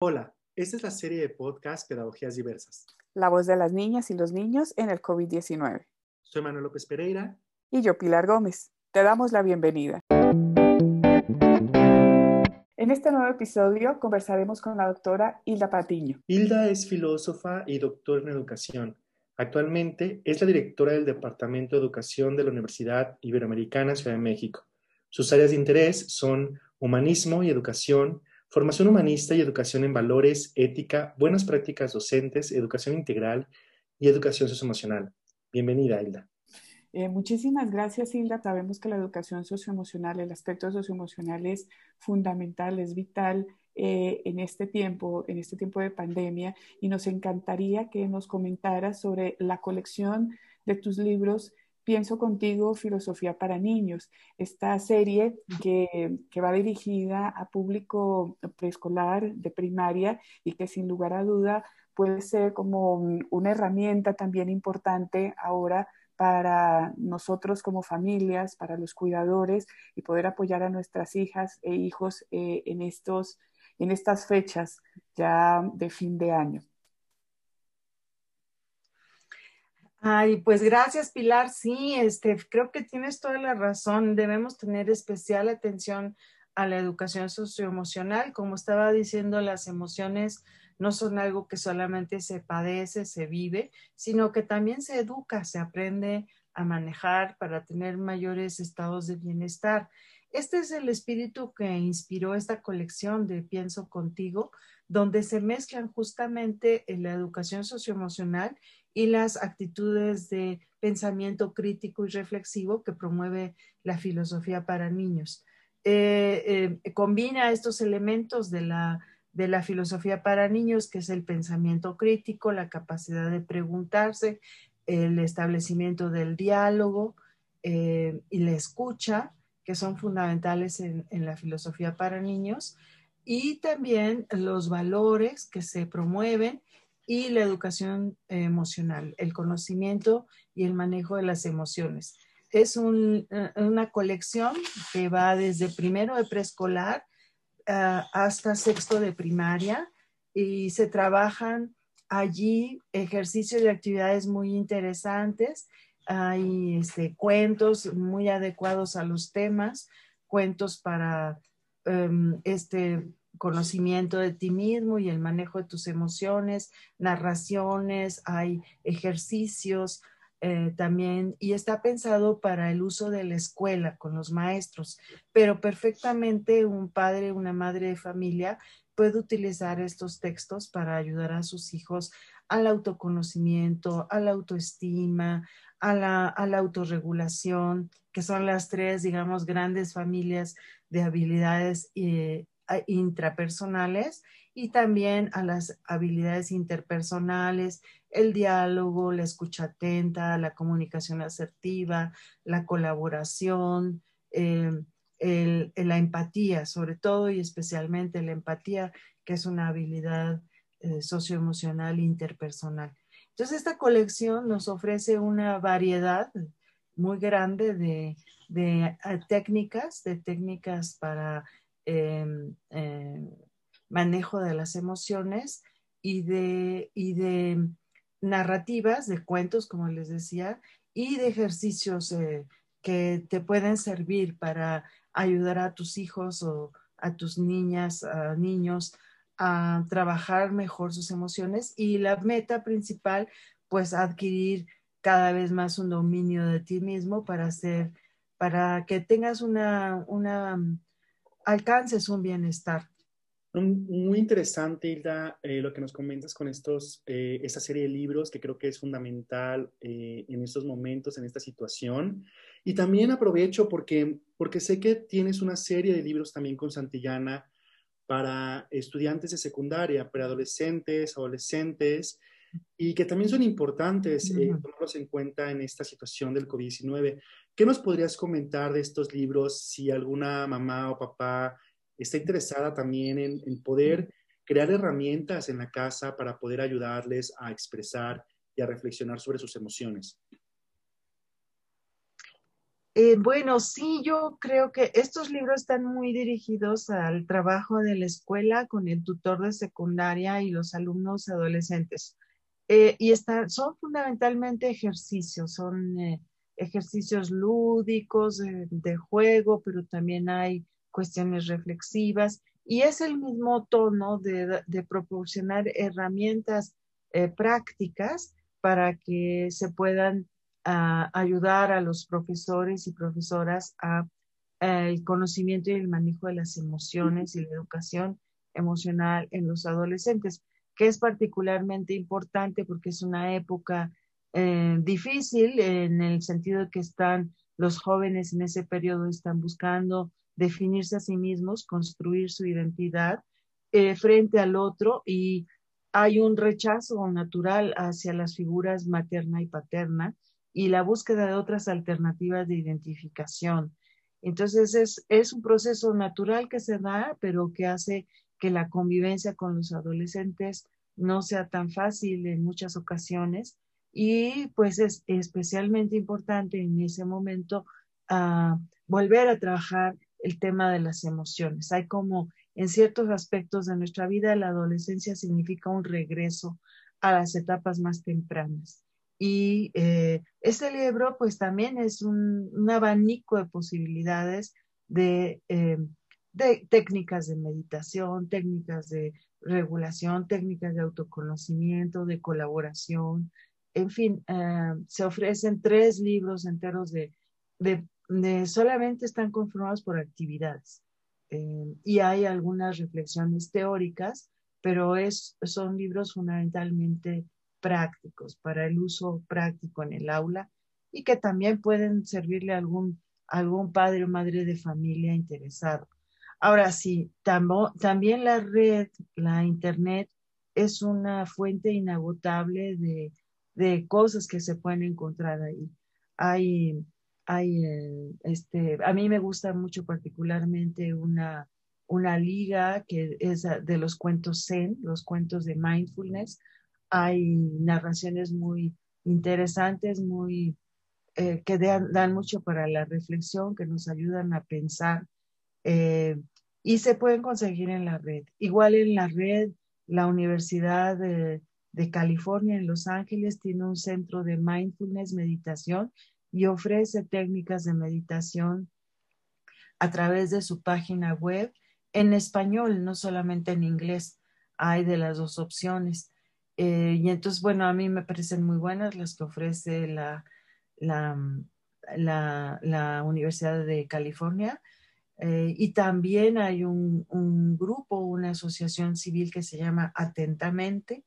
Hola, esta es la serie de podcast Pedagogías Diversas. La voz de las niñas y los niños en el COVID-19. Soy Manuel López Pereira. Y yo, Pilar Gómez. Te damos la bienvenida. En este nuevo episodio conversaremos con la doctora Hilda Patiño. Hilda es filósofa y doctora en educación. Actualmente es la directora del Departamento de Educación de la Universidad Iberoamericana Ciudad de México. Sus áreas de interés son humanismo y educación, formación humanista y educación en valores, ética, buenas prácticas docentes, educación integral y educación socioemocional. Bienvenida, Hilda. Eh, muchísimas gracias, Hilda. Sabemos que la educación socioemocional, el aspecto socioemocional es fundamental, es vital eh, en este tiempo, en este tiempo de pandemia, y nos encantaría que nos comentaras sobre la colección de tus libros Pienso contigo, Filosofía para Niños, esta serie que, que, va dirigida a público preescolar, de primaria, y que sin lugar a duda puede ser como una herramienta también importante ahora para nosotros como familias, para los cuidadores y poder apoyar a nuestras hijas e hijos eh, en, estos, en estas fechas ya de fin de año. Ay, pues gracias, Pilar. Sí, este, creo que tienes toda la razón. Debemos tener especial atención a la educación socioemocional. Como estaba diciendo, las emociones no son algo que solamente se padece, se vive, sino que también se educa, se aprende a manejar para tener mayores estados de bienestar. Este es el espíritu que inspiró esta colección de Pienso contigo, donde se mezclan justamente la educación socioemocional y las actitudes de pensamiento crítico y reflexivo que promueve la filosofía para niños. Eh, eh, combina estos elementos de la, de la filosofía para niños, que es el pensamiento crítico, la capacidad de preguntarse, el establecimiento del diálogo eh, y la escucha, que son fundamentales en, en la filosofía para niños, y también los valores que se promueven y la educación emocional, el conocimiento y el manejo de las emociones. Es eh, una colección que va desde primero de preescolar ah, hasta sexto de primaria y se trabajan allí ejercicios y actividades muy interesantes. Hay este, cuentos muy adecuados a los temas, cuentos para em, este, conocimiento de ti mismo y el manejo de tus emociones, narraciones, hay ejercicios eh, también y está pensado para el uso de la escuela con los maestros, pero perfectamente un padre, una madre de familia puede utilizar estos textos para ayudar a sus hijos al autoconocimiento, a la autoestima, a la, a la autorregulación, que son las tres, digamos, grandes familias de habilidades eh, intrapersonales y también a las habilidades interpersonales, el diálogo, la escucha atenta, la comunicación asertiva, la colaboración, em, la empatía, sobre todo y especialmente la empatía, que es una habilidad eh, socioemocional interpersonal. Entonces, esta colección nos ofrece una variedad muy grande de, de eh, técnicas, de técnicas para Em, em, manejo de las emociones y de, y de narrativas, de cuentos, como les decía, y de ejercicios eh, que te pueden servir para ayudar a tus hijos o a tus niñas, a niños a trabajar mejor sus emociones. Y la meta principal, pues adquirir cada vez más un dominio de ti mismo para hacer, para que tengas una, una alcances un bienestar. Muy interesante, Hilda, eh, lo que nos comentas con estos, eh, esta serie de libros que creo que es fundamental eh, en estos momentos, en esta situación. Y también aprovecho porque, porque sé que tienes una serie de libros también con Santillana para estudiantes de secundaria, preadolescentes, adolescentes, y que también son importantes tomarlos en cuenta en esta situación del COVID-19. ¿Qué nos podrías comentar de estos libros si alguna mamá o papá está interesada también en, poder crear herramientas en la casa para poder ayudarles a expresar y a reflexionar sobre sus emociones? Eh, bueno, sí, yo creo que estos libros están muy dirigidos al trabajo de la escuela con el tutor de secundaria y los alumnos adolescentes. Eh, y están, son fundamentalmente ejercicios, son eh, ejercicios lúdicos de juego, pero también hay cuestiones reflexivas y es el mismo tono de, proporcionar herramientas prácticas para que se puedan ayudar a los profesores y profesoras a el conocimiento y el manejo de las emociones y la educación emocional en los adolescentes, que es particularmente importante porque es una época eh, difícil en el sentido de que están los jóvenes en ese periodo están buscando definirse a sí mismos, construir su identidad eh, frente al otro y hay un rechazo natural hacia las figuras materna y paterna y la búsqueda de otras alternativas de identificación. Entonces es, es un proceso natural que se da, pero que hace que la convivencia con los adolescentes no sea tan fácil en muchas ocasiones y pues es especialmente importante en ese momento uh, volver a trabajar el tema de las emociones. Hay como en ciertos aspectos de nuestra vida la adolescencia significa un regreso a las etapas más tempranas. Y eh, este libro pues también es un, abanico de posibilidades de, eh, de, técnicas de meditación, técnicas de regulación, técnicas de autoconocimiento, de colaboración. En fin, eh, se ofrecen tres libros enteros de, de, solamente están conformados por actividades. y hay algunas reflexiones teóricas, pero es, son libros fundamentalmente prácticos para el uso práctico en el aula y que también pueden servirle a algún, algún padre o madre de familia interesado. Ahora sí, también la red, la internet, es una fuente inagotable de, de cosas que se pueden encontrar ahí. Hay, hay eh, este, a mí me gusta mucho particularmente una, una liga que es de los cuentos Zen, los cuentos de mindfulness, hay narraciones muy interesantes, muy eh, que dan, mucho para la reflexión, que nos ayudan a pensar eh, y se pueden conseguir en la red. Igual en la red, la Universidad de, California en Los Ángeles tiene un centro de mindfulness, meditación y ofrece técnicas de meditación a través de su página web en español, no solamente en inglés. Hay de las dos opciones. Eh, y entonces, bueno, a mí me parecen muy buenas las que ofrece la, la, la, Universidad de California. Eh, y también hay un, grupo, una asociación civil que se llama Atentamente,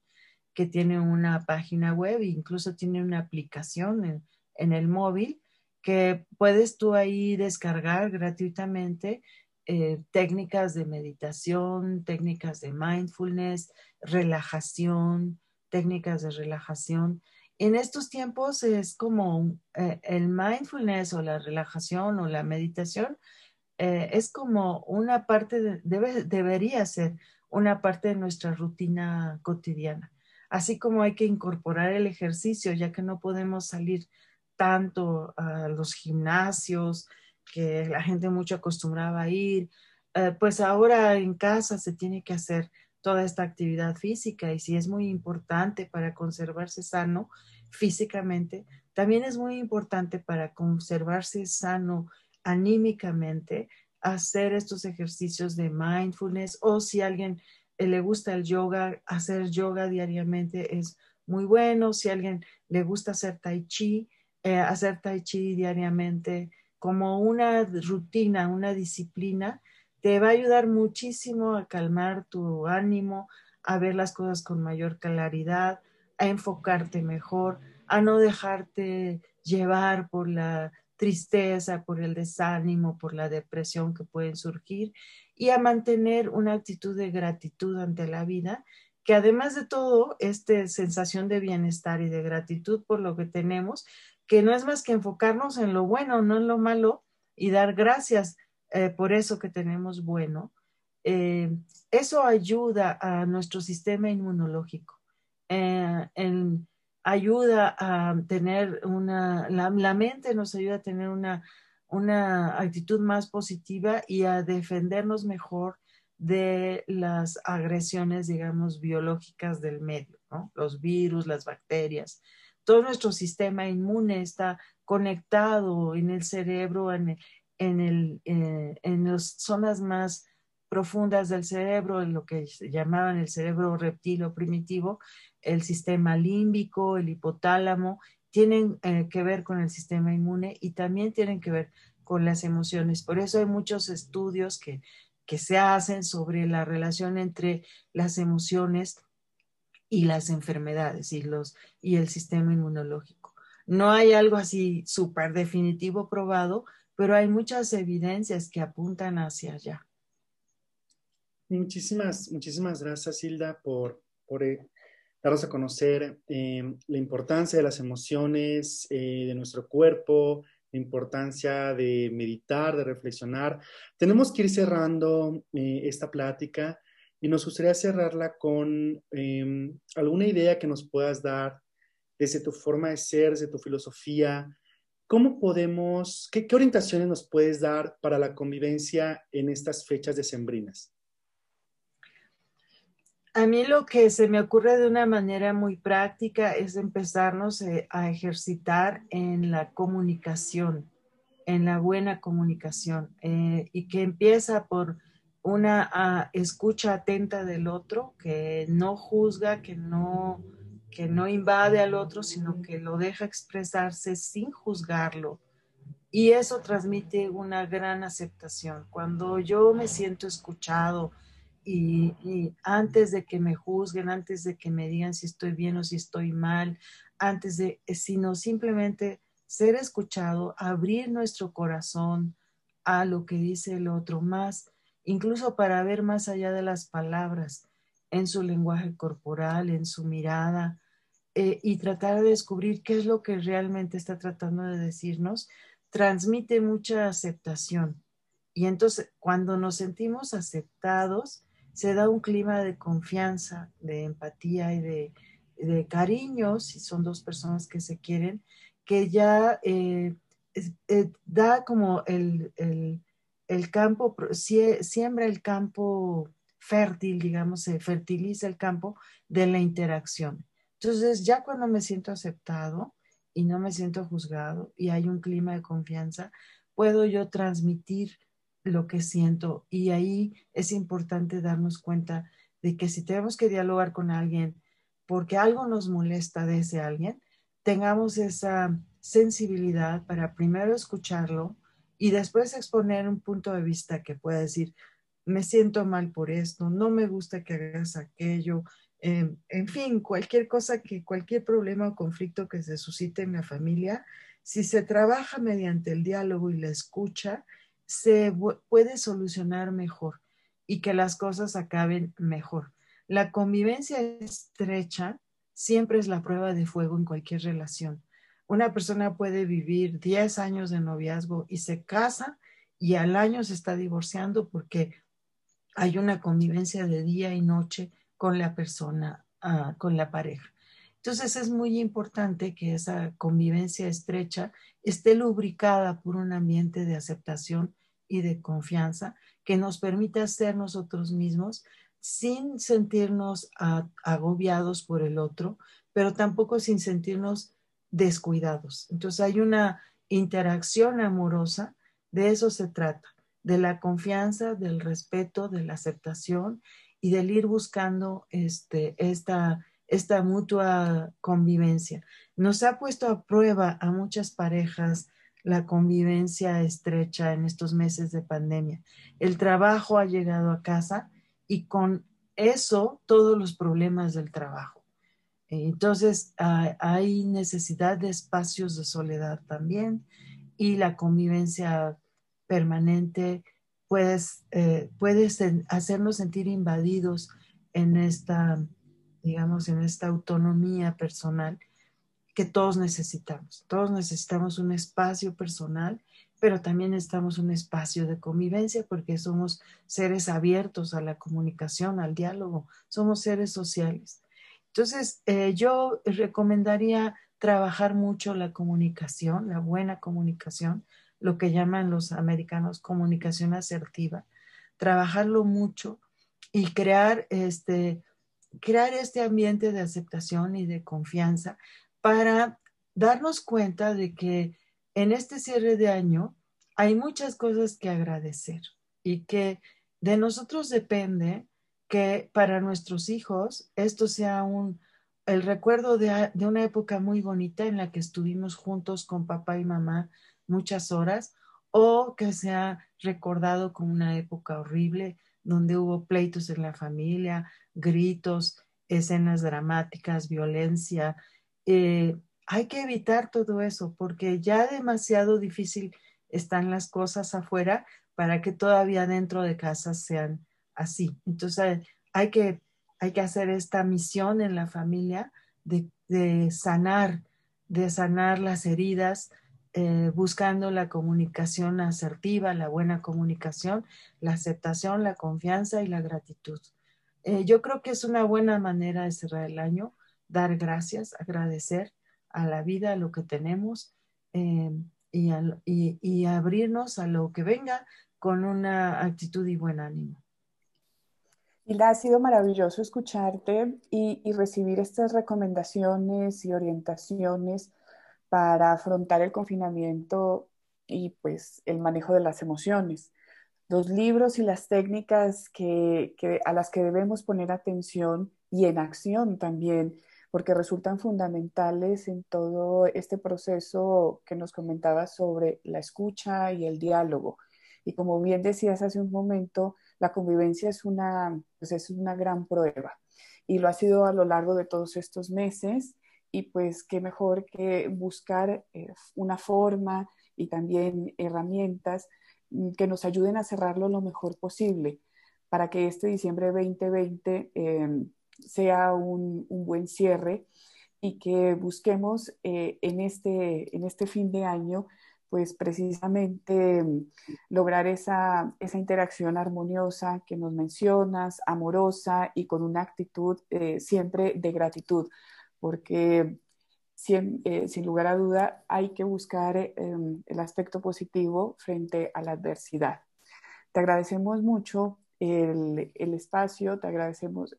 que tiene una página web e incluso tiene una aplicación en, en el móvil que puedes tú ahí descargar gratuitamente eh, técnicas de meditación, técnicas de mindfulness, relajación, técnicas de relajación. En estos tiempos es como eh, el mindfulness o la relajación o la meditación eh, es como una parte, debe, debería ser una parte de nuestra rutina cotidiana. Así como hay que incorporar el ejercicio, ya que no podemos salir tanto a los gimnasios, que la gente mucho acostumbraba a ir, eh, pues ahora en casa se tiene que hacer toda esta actividad física y si es muy importante para conservarse sano físicamente, también es muy importante para conservarse sano anímicamente hacer estos ejercicios de mindfulness o si a alguien eh, le gusta el yoga, hacer yoga diariamente es muy bueno. Si a alguien le gusta hacer tai chi, eh, hacer tai chi diariamente como una rutina, una disciplina, te va a ayudar muchísimo a calmar tu ánimo, a ver las cosas con mayor claridad, a enfocarte mejor, a no dejarte llevar por la tristeza, por el desánimo, por la depresión que pueden surgir y a mantener una actitud de gratitud ante la vida, que además de todo, esta sensación de bienestar y de gratitud por lo que tenemos, que no es más que enfocarnos en lo bueno, no en lo malo, y dar gracias eh, por eso que tenemos bueno, eh, eso ayuda a nuestro sistema inmunológico, eh, ayuda a tener una, la, mente nos ayuda a tener una, una actitud más positiva y a defendernos mejor de las agresiones, digamos, biológicas del medio, ¿no? Los virus, las bacterias. Todo nuestro sistema inmune está conectado en el cerebro, en, en, el, eh, en las zonas más profundas del cerebro, lo que llamaban el cerebro reptil o primitivo, el sistema límbico, el hipotálamo, tienen eh, que ver con el sistema inmune y también tienen que ver con las emociones. Por eso hay muchos estudios que que se hacen sobre la relación entre las emociones y las enfermedades y, los, y el sistema inmunológico. No hay algo así súper definitivo probado, pero hay muchas evidencias que apuntan hacia allá. Muchísimas, muchísimas gracias, Hilda, por, por eh, darnos a conocer eh, la importancia de las emociones, eh, de nuestro cuerpo, la importancia de meditar, de reflexionar. Tenemos que ir cerrando eh, esta plática y nos gustaría cerrarla con em, alguna idea que nos puedas dar desde tu forma de ser, desde tu filosofía. ¿Cómo podemos, qué, qué orientaciones nos puedes dar para la convivencia en estas fechas decembrinas? A mí lo que se me ocurre de una manera muy práctica es empezarnos eh, a ejercitar en la comunicación, en la buena comunicación, eh, y que empieza por una ah, escucha atenta del otro, que no juzga, que no, que no invade al otro, sino que lo deja expresarse sin juzgarlo. Y eso transmite una gran aceptación. Cuando yo me siento escuchado, y, antes de que me juzguen, antes de que me digan si estoy bien o si estoy mal, antes de, eh, sino simplemente ser escuchado, abrir nuestro corazón a lo que dice el otro más, incluso para ver más allá de las palabras, en su lenguaje corporal, en su mirada, eh, y tratar de descubrir qué es lo que realmente está tratando de decirnos, transmite mucha aceptación. Y entonces, cuando nos sentimos aceptados, se da un clima de confianza, de empatía y de, cariño, si son dos personas que se quieren, que ya eh, eh, da como el, campo, siembra el campo fértil, digamos, se fertiliza el campo de la interacción. Entonces, ya cuando me siento aceptado y no me siento juzgado y hay un clima de confianza, puedo yo transmitir lo que siento. Y ahí es importante darnos cuenta de que si tenemos que dialogar con alguien porque algo nos molesta de ese alguien, tengamos esa sensibilidad para primero escucharlo y después exponer un punto de vista que pueda decir, me siento mal por esto, no me gusta que hagas aquello, em, en fin, cualquier cosa que, cualquier problema o conflicto que se suscite en la familia, si se trabaja mediante el diálogo y la escucha, se puede solucionar mejor y que las cosas acaben mejor. La convivencia estrecha siempre es la prueba de fuego en cualquier relación. Una persona puede vivir 10 años de noviazgo y se casa y al año se está divorciando porque hay una convivencia de día y noche con la persona, ah, con la pareja. Entonces es muy importante que esa convivencia estrecha esté lubricada por un ambiente de aceptación y de confianza que nos permita ser nosotros mismos sin sentirnos agobiados por el otro, pero tampoco sin sentirnos descuidados. Entonces hay una interacción amorosa, de eso se trata, de la confianza, del respeto, de la aceptación y del ir buscando este, esta, esta mutua convivencia. Nos ha puesto a prueba a muchas parejas la convivencia estrecha en estos meses de pandemia. El trabajo ha llegado a casa y con eso todos los problemas del trabajo. Entonces hay necesidad de espacios de soledad también y la convivencia permanente puedes, eh, hacernos sentir invadidos en esta, digamos, en esta autonomía personal que todos necesitamos. Todos necesitamos un espacio personal, pero también necesitamos un espacio de convivencia porque somos seres abiertos a la comunicación, al diálogo, somos seres sociales. Entonces, eh, yo recomendaría trabajar mucho la comunicación, la buena comunicación, lo que llaman los americanos comunicación asertiva, trabajarlo mucho y crear este, crear este ambiente de aceptación y de confianza para darnos cuenta de que en este cierre de año hay muchas cosas que agradecer y que de nosotros depende que para nuestros hijos esto sea un, el recuerdo de, de, una época muy bonita en la que estuvimos juntos con papá y mamá muchas horas o que sea recordado como una época horrible donde hubo pleitos en la familia, gritos, escenas dramáticas, violencia. Eh, hay que evitar todo eso porque ya demasiado difícil están las cosas afuera para que todavía dentro de casa sean así. Entonces hay que, hay que hacer esta misión en la familia de, sanar, de sanar las heridas, eh, buscando la comunicación asertiva, la buena comunicación, la aceptación, la confianza y la gratitud. Eh, yo creo que es una buena manera de cerrar el año, dar gracias, agradecer a la vida, a lo que tenemos eh, y, y, abrirnos a lo que venga con una actitud y buen ánimo. Hilda, ha sido maravilloso escucharte y, y recibir estas recomendaciones y orientaciones para afrontar el confinamiento y pues el manejo de las emociones. Los libros y las técnicas que, a las que debemos poner atención y en acción también, porque resultan fundamentales en todo este proceso que nos comentaba sobre la escucha y el diálogo. Y como bien decías hace un momento, la convivencia es una, pues es una gran prueba y lo ha sido a lo largo de todos estos meses y pues qué mejor que buscar eh, una forma y también herramientas mm, que nos ayuden a cerrarlo lo mejor posible para que este diciembre 2020 em, sea un, buen cierre y que busquemos eh, en, este, en este fin de año pues precisamente mm, lograr esa, esa, interacción armoniosa que nos mencionas, amorosa y con una actitud eh, siempre de gratitud, porque eh, sin, lugar a duda hay que buscar em, el aspecto positivo frente a la adversidad. Te agradecemos mucho el, espacio, te agradecemos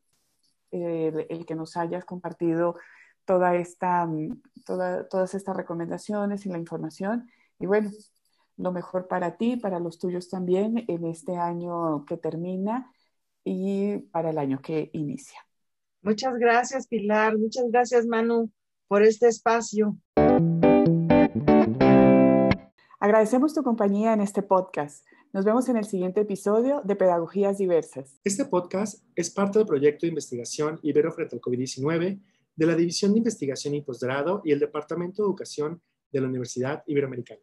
el, que nos hayas compartido toda esta, todas estas recomendaciones y la información. Y bueno, lo mejor para ti, para los tuyos también en este año que termina y para el año que inicia. Muchas gracias, Pilar. Muchas gracias, Manu, por este espacio. Agradecemos tu compañía en este podcast. Nos vemos en el siguiente episodio de Pedagogías Diversas. Este podcast es parte del proyecto de investigación Ibero frente al COVID-19 de la División de Investigación y Posgrado y el Departamento de Educación de la Universidad Iberoamericana.